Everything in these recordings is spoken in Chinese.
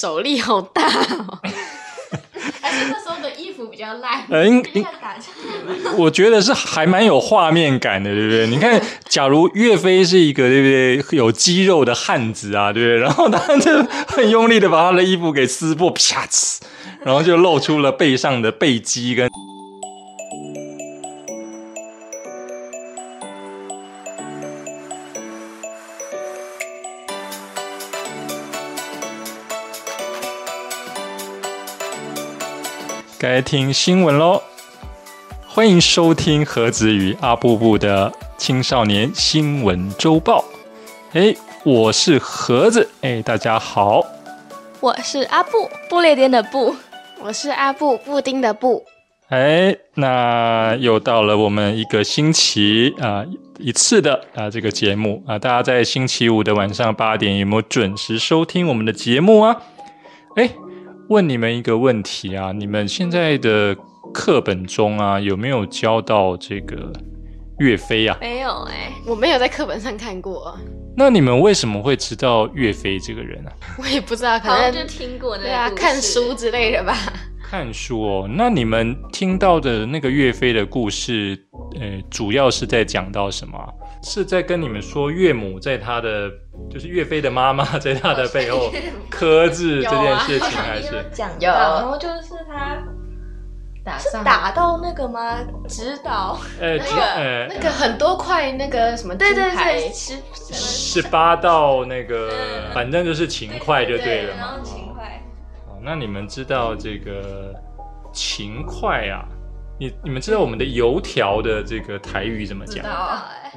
手力好大哦。还是那时候的衣服比较烂，呃，应应这样打起来 我觉得是还蛮有画面感的，对不对？你看，假如岳飞是一个对不对有肌肉的汉子啊，对不对？然后他就很用力的把他的衣服给撕破，啪呲，然后就露出了背上的背肌跟。该听新闻喽！欢迎收听何子与阿布布的青少年新闻周报。哎，我是盒子，哎，大家好。我是阿布，布列颠的布。我是阿布，布丁的布。哎，那又到了我们一个星期啊、一次的啊、这个节目啊、大家在星期五的晚上八点有没有准时收听我们的节目啊？哎，问你们一个问题啊，你们现在的课本中啊有没有教到这个岳飞啊？没有哎、我没有在课本上看过，那你们为什么会知道岳飞这个人啊？我也不知道，可好像能就听过那对啊，看书之类的吧。看书哦，那你们听到的那个岳飞的故事，呃，主要是在讲到什么啊？是在跟你们说岳母在他的，就是岳飞的妈妈在他的背后刻字这件事情，还是？讲有到，然后就是他打是上打到那个吗？指导呃，那个呃那个很多块那个什么对对金牌对，十十八道那个，嗯反正就是勤快就对了然嘛后。勤快，哦，那你们知道这个勤快啊？你你们知道我们的油条的这个台语怎么讲？知道哎，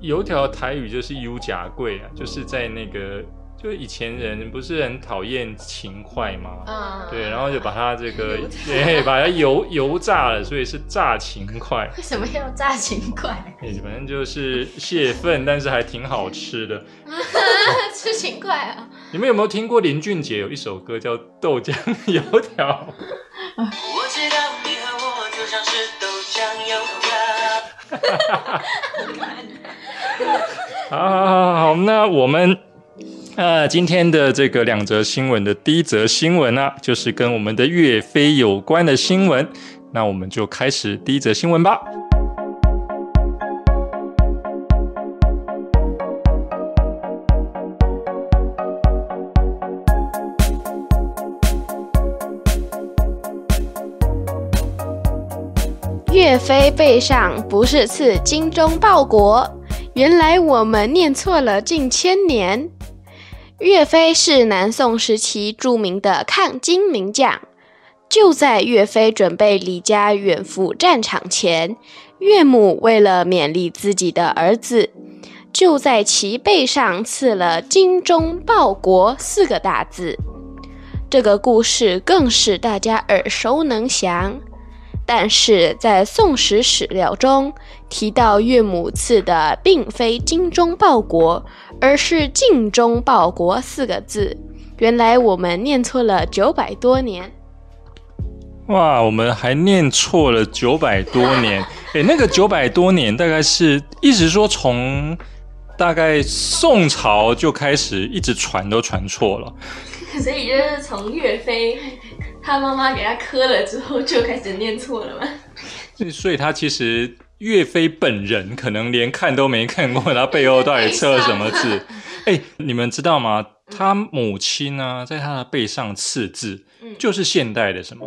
油条台语就是“油甲贵”啊，就是在那个，就以前人不是很讨厌勤快吗？嗯，对，然后就把它这个，对，把它油油炸了，所以是炸勤快。为什么要炸勤快？哎，反正就是泄愤，但是还挺好吃的。吃勤快啊！你们有没有听过林俊杰有一首歌叫《豆浆油条》？我知道你和我就像是豆浆油条。哈哈哈哈好好好好，那我们呃今天的这个两则新闻的第一则新闻呢、就是跟我们的岳飞有关的新闻。那我们就开始第一则新闻吧。岳飞背上不是刺精忠报国，原来我们念错了近千年。岳飞是南宋时期著名的抗金名将。就在岳飞准备离家远赴战场前，岳母为了勉励自己的儿子，就在其背上刺了“精忠报国”四个大字。这个故事更是大家耳熟能详。但是在宋史史料中提到岳母赐的并非“精忠报国”，而是“尽忠报国”四个字。原来我们念错了九百多年。哇，我们还念错了九百多年。诶，那个九百多年大概是一直说从大概宋朝就开始一直传都传错了。所以就是从岳飞他妈妈给他磕了之后就开始念错了吗？所以他其实岳飞本人可能连看都没看过，他背后到底刻了什么字？哎、你们知道吗？他母亲呢，在他的背上刺字，就是现代的什么？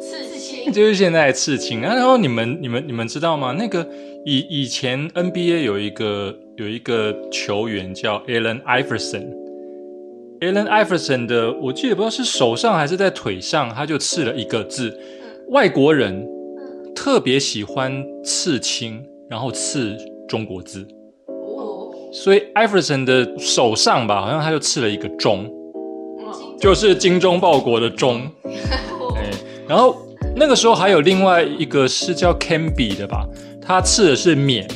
刺青就是现代的刺青。啊然后你们、你们、你们知道吗？那个以以前 NBA 有一个有一个球员叫 Allen Iverson。Allen Iverson 的，我记得不知道是手上还是在腿上，他就刺了一个字。外国人特别喜欢刺青，然后刺中国字，哦，所以 Iverson 的手上吧，好像他就刺了一个忠，就是精忠报国的忠。哎，然后那个时候还有另外一个是叫 Canby 的吧，他刺的是勉，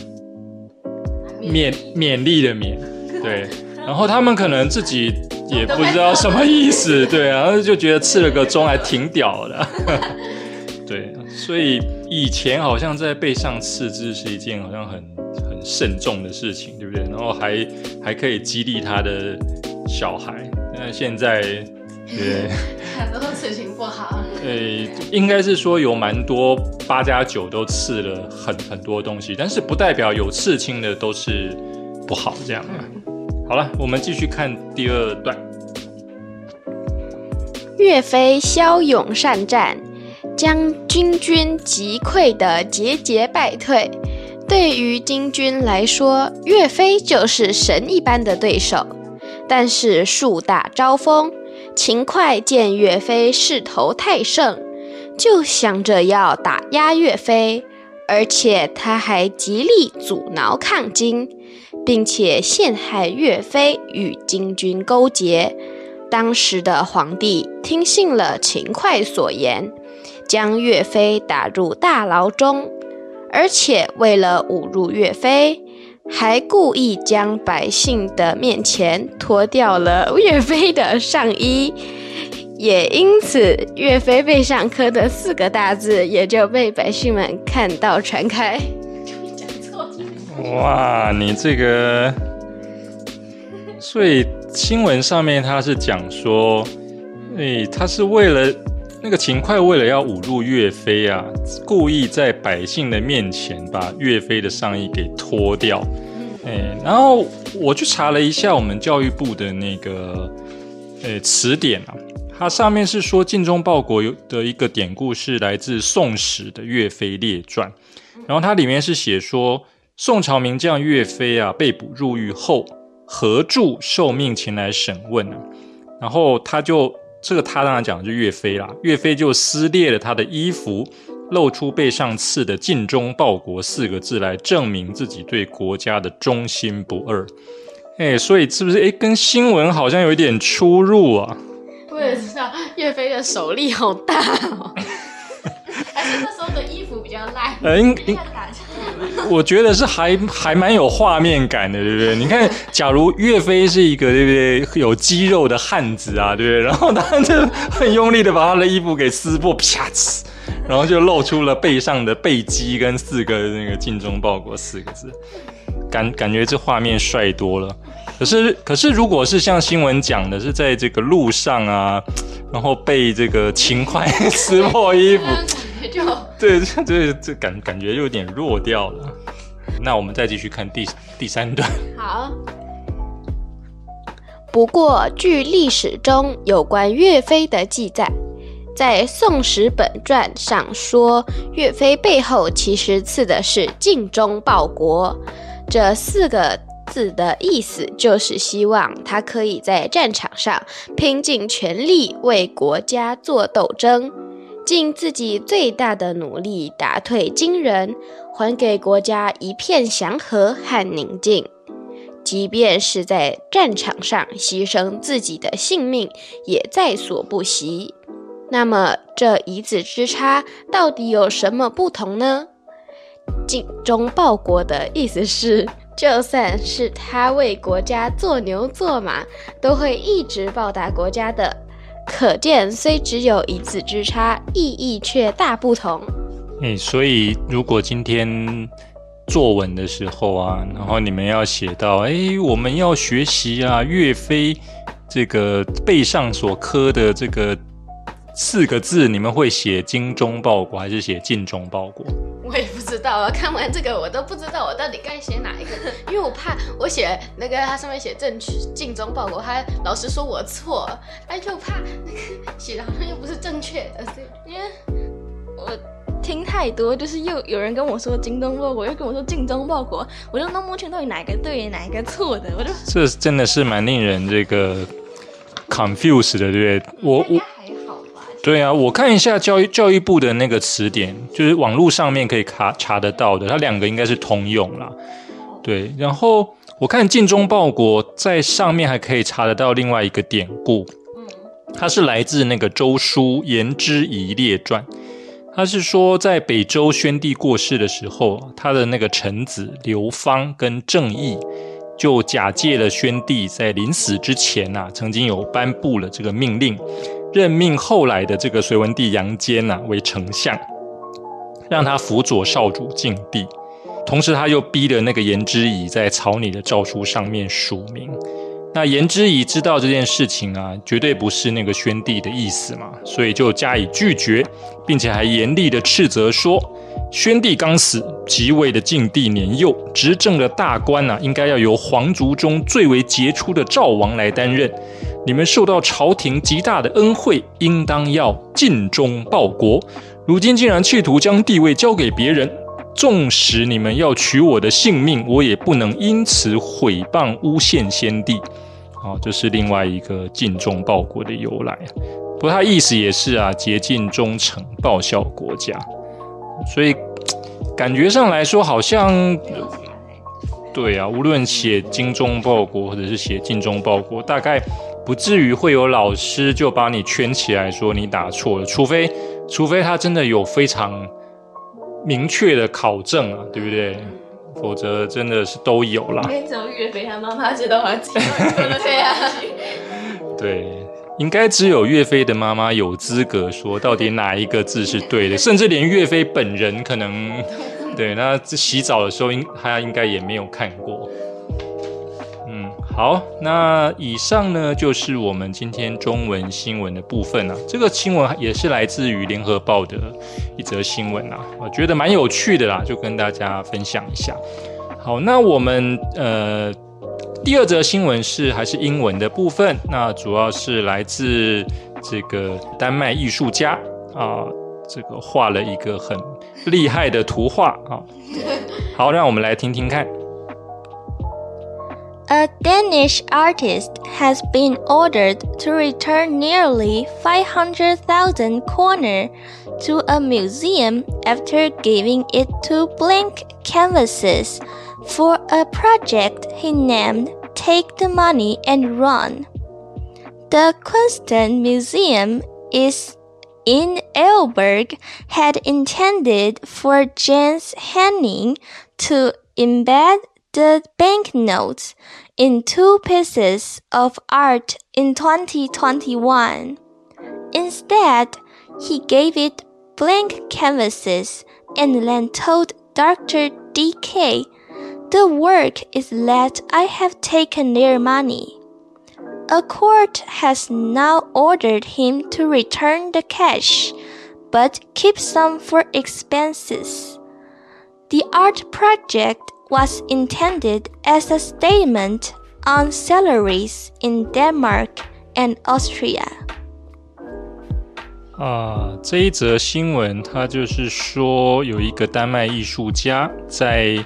勉勉励的勉，对。然后他们可能自己也不知道什么 意思，对，然后就觉得刺了个钟还挺屌的，对。所以以前好像在背上刺字是一件好像很很慎重的事情，对不对？然后还还可以激励他的小孩，那现在，对，很多事情不好。呃，应该是说有蛮多八加九都刺了很很多东西，但是不代表有刺青的都是不好这样啊。好了，我们继续看第二段。岳飞骁勇善战，将金军击溃的节节败退。对于金军来说，岳飞就是神一般的对手。但是树大招风，秦桧见岳飞势头太盛，就想着要打压岳飞，而且他还极力阻挠抗金，并且陷害岳飞与金军勾结。当时的皇帝听信了秦桧所言，将岳飞打入大牢中，而且为了侮辱岳飞，还故意将百姓的面前脱掉了岳飞的上衣，也因此岳飞背上刻的四个大字也就被百姓们看到传开。哇，你这个，所以。新闻上面他是讲说，哎，他是为了那个秦桧为了要侮辱岳飞啊，故意在百姓的面前把岳飞的上衣给脱掉。哎，然后我去查了一下我们教育部的那个呃词典啊，它上面是说尽忠报国有的一个典故是来自《宋史》的《岳飞列传》，然后它里面是写说宋朝名将岳飞啊被捕入狱后。何柱受命前来审问啊，然后他就这个他当然讲的就岳飞啦，岳飞就撕裂了他的衣服，露出背上刺的“尽忠报国”四个字来证明自己对国家的忠心不二。哎，所以是不是哎跟新闻好像有一点出入啊？我也知道岳飞的手力好大哦，而且那时候的衣服比较烂。呃，应应。我觉得是还还蛮有画面感的，对不对？你看，假如岳飞是一个对不对有肌肉的汉子啊，对不对？然后他就很用力的把他的衣服给撕破，啪呲，然后就露出了背上的背肌跟四个那个“尽忠报国”四个字，感感觉这画面帅多了。可是可是，如果是像新闻讲的，是在这个路上啊，然后被这个勤快撕破衣服。就对，这这感感觉有点弱掉了。那我们再继续看第第三段。好。不过，据历史中有关岳飞的记载，在《宋史本传》上说，岳飞背后其实刺的是“尽忠报国”这四个子的意思，就是希望他可以在战场上拼尽全力为国家做斗争。尽自己最大的努力打退金人，还给国家一片祥和和宁静。即便是在战场上牺牲自己的性命，也在所不惜。那么，这一字之差到底有什么不同呢？尽忠报国的意思是，就算是他为国家做牛做马，都会一直报答国家的。可见，虽只有一字之差，意义却大不同。哎，所以如果今天作文的时候啊，然后你们要写到，哎，我们要学习啊，岳飞这个背上所刻的这个四个字，你们会写“精忠报国”还是写“尽忠报国”？我也道啊，看完这个我都不知道我到底该写哪一个，因为我怕我写那个它上面写正确尽忠报国，他老师说我错，哎就怕那个写的好像又不是正确的，因为我听太多，就是又有人跟我说精忠报国，又跟我说尽忠报国，我就弄不清到底哪个对哪一个错的，我就这真的是蛮令人这个 confuse 的，对不对？我我。对啊，我看一下教育教育部的那个词典，就是网络上面可以查查得到的，它两个应该是通用啦。对，然后我看尽忠报国在上面还可以查得到另外一个典故，它是来自那个周书《颜之仪列传》，他是说在北周宣帝过世的时候，他的那个臣子刘芳跟郑义就假借了宣帝在临死之前呐，曾经有颁布了这个命令。任命后来的这个隋文帝杨坚呐为丞相，让他辅佐少主晋帝，同时他又逼的那个颜之仪在草拟的诏书上面署名，那言之仪知道这件事情啊，绝对不是那个宣帝的意思嘛，所以就加以拒绝，并且还严厉的斥责说：宣帝刚死，即位的晋帝年幼，执政的大官啊，应该要由皇族中最为杰出的赵王来担任。你们受到朝廷极大的恩惠，应当要尽忠报国。如今竟然企图将地位交给别人，纵使你们要取我的性命，我也不能因此毁谤诬陷先帝。好，这是另外一个尽忠报国的由来。不过他意思也是啊，竭尽忠诚，报效国家。所以感觉上来说，好像对啊，无论写精忠报国，或者是写尽忠报国，大概不至于会有老师就把你圈起来说你打错了，除非除非他真的有非常明确的考证啊，对不对？否则真的是都有啦。因为只有岳飞他妈妈知道他自己对啊，对，应该只有岳飞的妈妈有资格说到底哪一个字是对的，甚至连岳飞本人可能，对，那洗澡的时候应他应该也没有看过。好，那以上呢就是我们今天中文新闻的部分啊。这个新闻也是来自于联合报的一则新闻啊，我觉得蛮有趣的啦，就跟大家分享一下。好，那我们呃第二则新闻是还是英文的部分，那主要是来自这个丹麦艺术家啊，这个画了一个很厉害的图画啊。好，让我们来听听看。A Danish artist has been ordered to return nearly 500,000 kroner to a museum after giving it to blank canvases for a project he named Take the Money and Run. The Kunsten Museum is in Elberg had intended for Jens Henning to embed the banknotes in two pieces of art in 2021. Instead, he gave it blank canvases and then told Dr. DK, The work is that I have taken their money. A court has now ordered him to return the cash, but keep some for expenses. The art project was intended as a statement on salaries in Denmark and Austria. 啊，这一则新闻，它就是说有一个丹麦艺术家在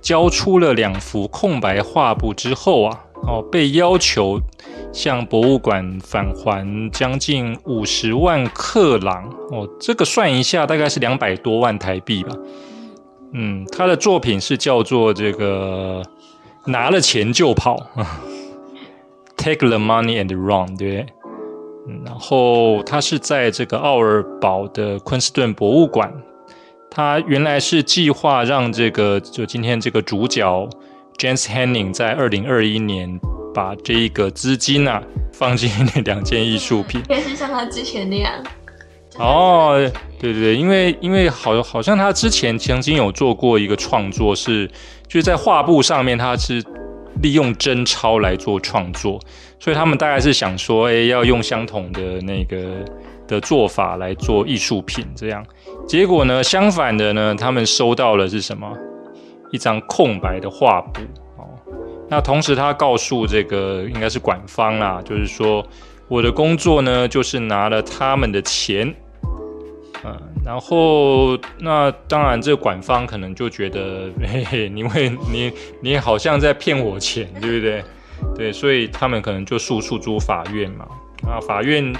交出了两幅空白画布之后啊，哦，被要求向博物馆返还将近五十万克朗哦，这个算一下，大概是两百多万台币吧。嗯，他的作品是叫做这个拿了钱就跑，Take the money and run，对不对？然后他是在这个奥尔堡的昆士顿博物馆，他原来是计划让这个就今天这个主角 James Henning 在二零二一年把这一个资金啊放进那 两件艺术品。应该是像他之前那样。哦，对对对，因为因为好好像他之前曾经有做过一个创作是，就是在画布上面他是利用真钞来做创作，所以他们大概是想说，哎，要用相同的那个的做法来做艺术品这样。结果呢，相反的呢，他们收到了是什么？一张空白的画布哦。那同时他告诉这个应该是馆方啦，就是说我的工作呢，就是拿了他们的钱。然后那当然，这个馆方可能就觉得，嘿 嘿，因为你你好像在骗我钱，对不对？对，所以他们可能就诉诉诸法院嘛。啊，法院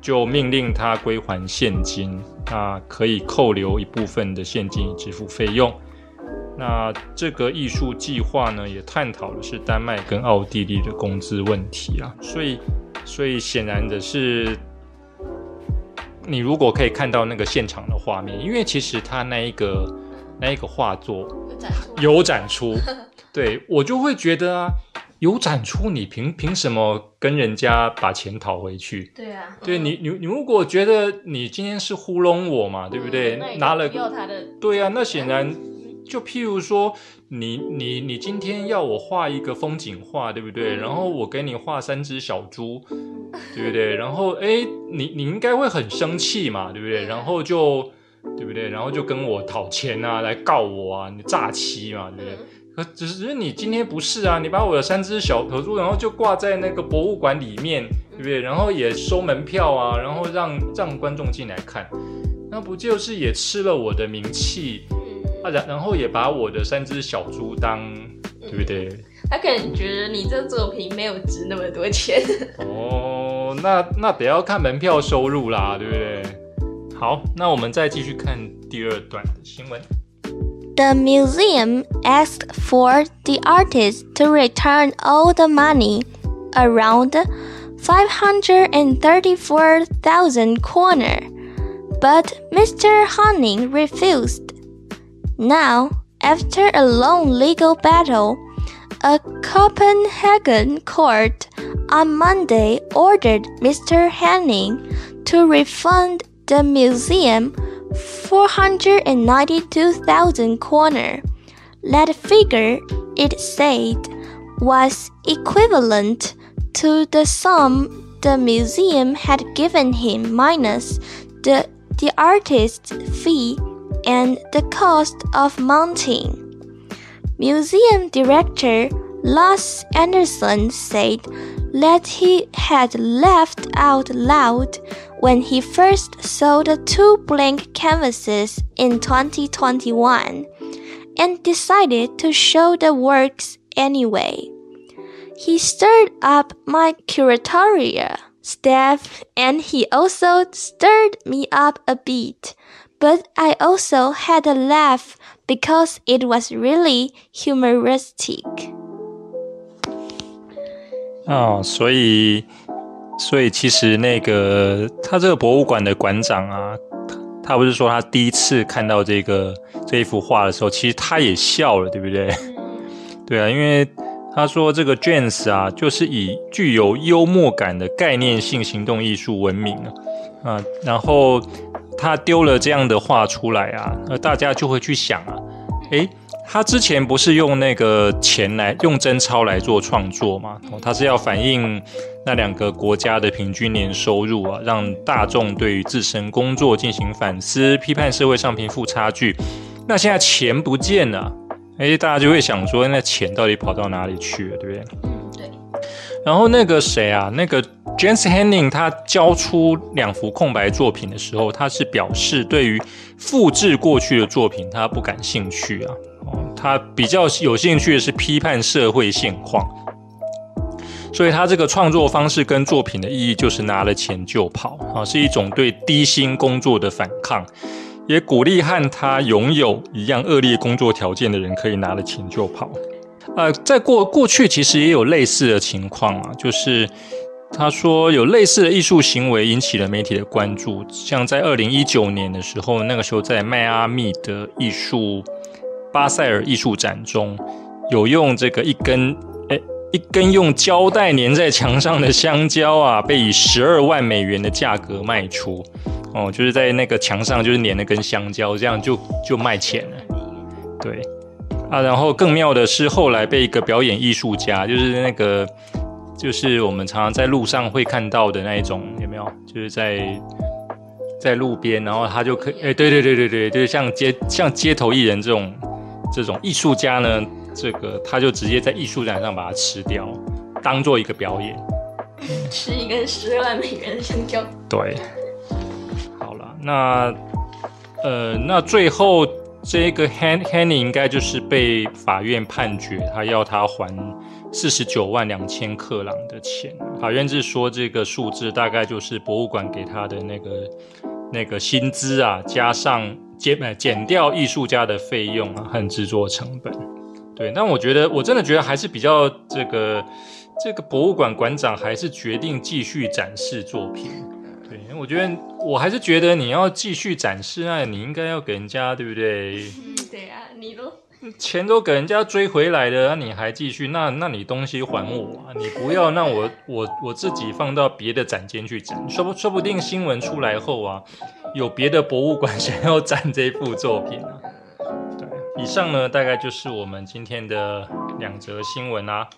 就命令他归还现金，那可以扣留一部分的现金以支付费用。那这个艺术计划呢，也探讨的是丹麦跟奥地利的工资问题啊。所以，所以显然的是。你如果可以看到那个现场的画面，因为其实他那一个那一个画作有展出，对我就会觉得啊，有展出，你凭凭什么跟人家把钱讨回去？对啊，对你你你如果觉得你今天是糊弄我嘛，对不对？嗯拿了对啊，那显然就譬如说，你你你今天要我画一个风景画，对不对？然后我给你画三只小猪，对不对？然后哎，你你应该会很生气嘛，对不对？然后就对不对？然后就跟我讨钱啊，来告我啊，你诈欺嘛，对不对？可只是你今天不是啊，你把我的三只小头猪，然后就挂在那个博物馆里面，对不对？然后也收门票啊，然后让让观众进来看，那不就是也吃了我的名气？啊，然然后也把我的三只小猪当，对不对？他可能觉得你这作品没有值那么多钱。哦，那那得要看门票收入啦，对不对？好，那我们再继续看第二段的新闻。 The museum asked for the artist to return all the money, around 534,000 kroner, but Mr. Hanning refused. Now, after a long legal battle, a Copenhagen court on Monday ordered Mr. Hanning to refund the museum 492,000 kroner. That figure, it said, was equivalent to the sum the museum had given him minus the, the artist's fee and the cost of mounting. Museum director Lars Anderson said that he had laughed out loud when he first saw the two blank canvases in 2021 and decided to show the works anyway. He stirred up my curatorial staff and he also stirred me up a bit, but I also had a laugh because it was really humoristic. 哦，所以，所以其实那个他这个博物馆的馆长啊，他他不是说他第一次看到这个这一幅画的时候，其实他也笑了，对不对？对啊，因为他说这个 James 啊，就是以具有幽默感的概念性行动艺术闻名啊，啊，然后他丢了这样的话出来啊，那大家就会去想啊，诶。他之前不是用那个钱来用真钞来做创作嘛？哦，他是要反映那两个国家的平均年收入啊，让大众对于自身工作进行反思，批判社会上贫富差距。那现在钱不见了，哎，大家就会想说，那钱到底跑到哪里去了，对不对？然后那个谁啊，那个 James Henning 他交出两幅空白作品的时候，他是表示对于复制过去的作品他不感兴趣啊。哦，他比较有兴趣的是批判社会现况，所以他这个创作方式跟作品的意义就是拿了钱就跑啊，是一种对低薪工作的反抗，也鼓励和他拥有一样恶劣工作条件的人可以拿了钱就跑。呃，在过过去其实也有类似的情况啊，就是他说有类似的艺术行为引起了媒体的关注，像在二零一九年的时候，那个时候在迈阿密的艺术。巴塞尔艺术展中有用这个一根诶一根用胶带粘在墙上的香蕉啊，被以十二万美元的价格卖出。哦，就是在那个墙上就是粘了根香蕉，这样就就卖钱了。对啊，然后更妙的是后来被一个表演艺术家，就是那个就是我们常常在路上会看到的那一种，有没有？就是在。在路边，然后他就可以，哎，对对对对对，就是像街像街头艺人这种。这种艺术家呢，这个他就直接在艺术展上把它吃掉，当做一个表演，吃一根十二万美元的香蕉。对，好了，那呃，那最后这个 Han Hanny 应该就是被法院判决，他要他还四十九万两千克朗的钱。法院是说这个数字大概就是博物馆给他的那个那个薪资啊，加上。减呃减掉艺术家的费用啊和制作成本，对，但我觉得我真的觉得还是比较这个这个博物馆馆长还是决定继续展示作品，我觉得我还是觉得你要继续展示，那你应该要给人家对不对？嗯，对啊，你都 钱都给人家追回来了，那你还继续？那那你东西还我啊！你不要，那我我我自己放到别的展间去展，说不说不定新闻出来后啊。有别的博物馆 想要展这幅作品啊？对，以上呢，大概就是我们今天的两则新闻啦。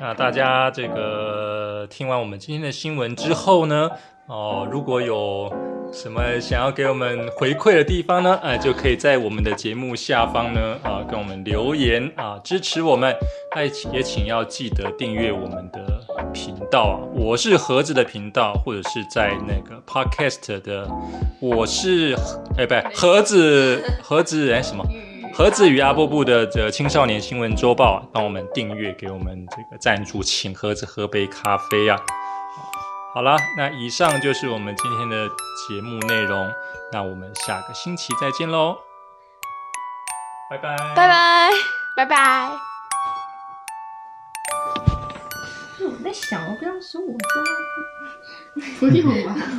那大家这个听完我们今天的新闻之后呢，哦，如果有什么想要给我们回馈的地方呢，哎，就可以在我们的节目下方呢，啊，跟我们留言啊，支持我们。那也请要记得订阅我们的频道啊，我是盒子的频道，或者是在那个 Podcast 的，我是哎，不对，盒子盒子哎什么？盒子与阿布布的这青少年新闻周报，帮我们订阅，给我们这个赞助，请盒子喝杯咖啡啊！好啦，那以上就是我们今天的节目内容，那我们下个星期再见喽，拜拜，拜拜。拜拜。我在想，我不要说我家。不用吧。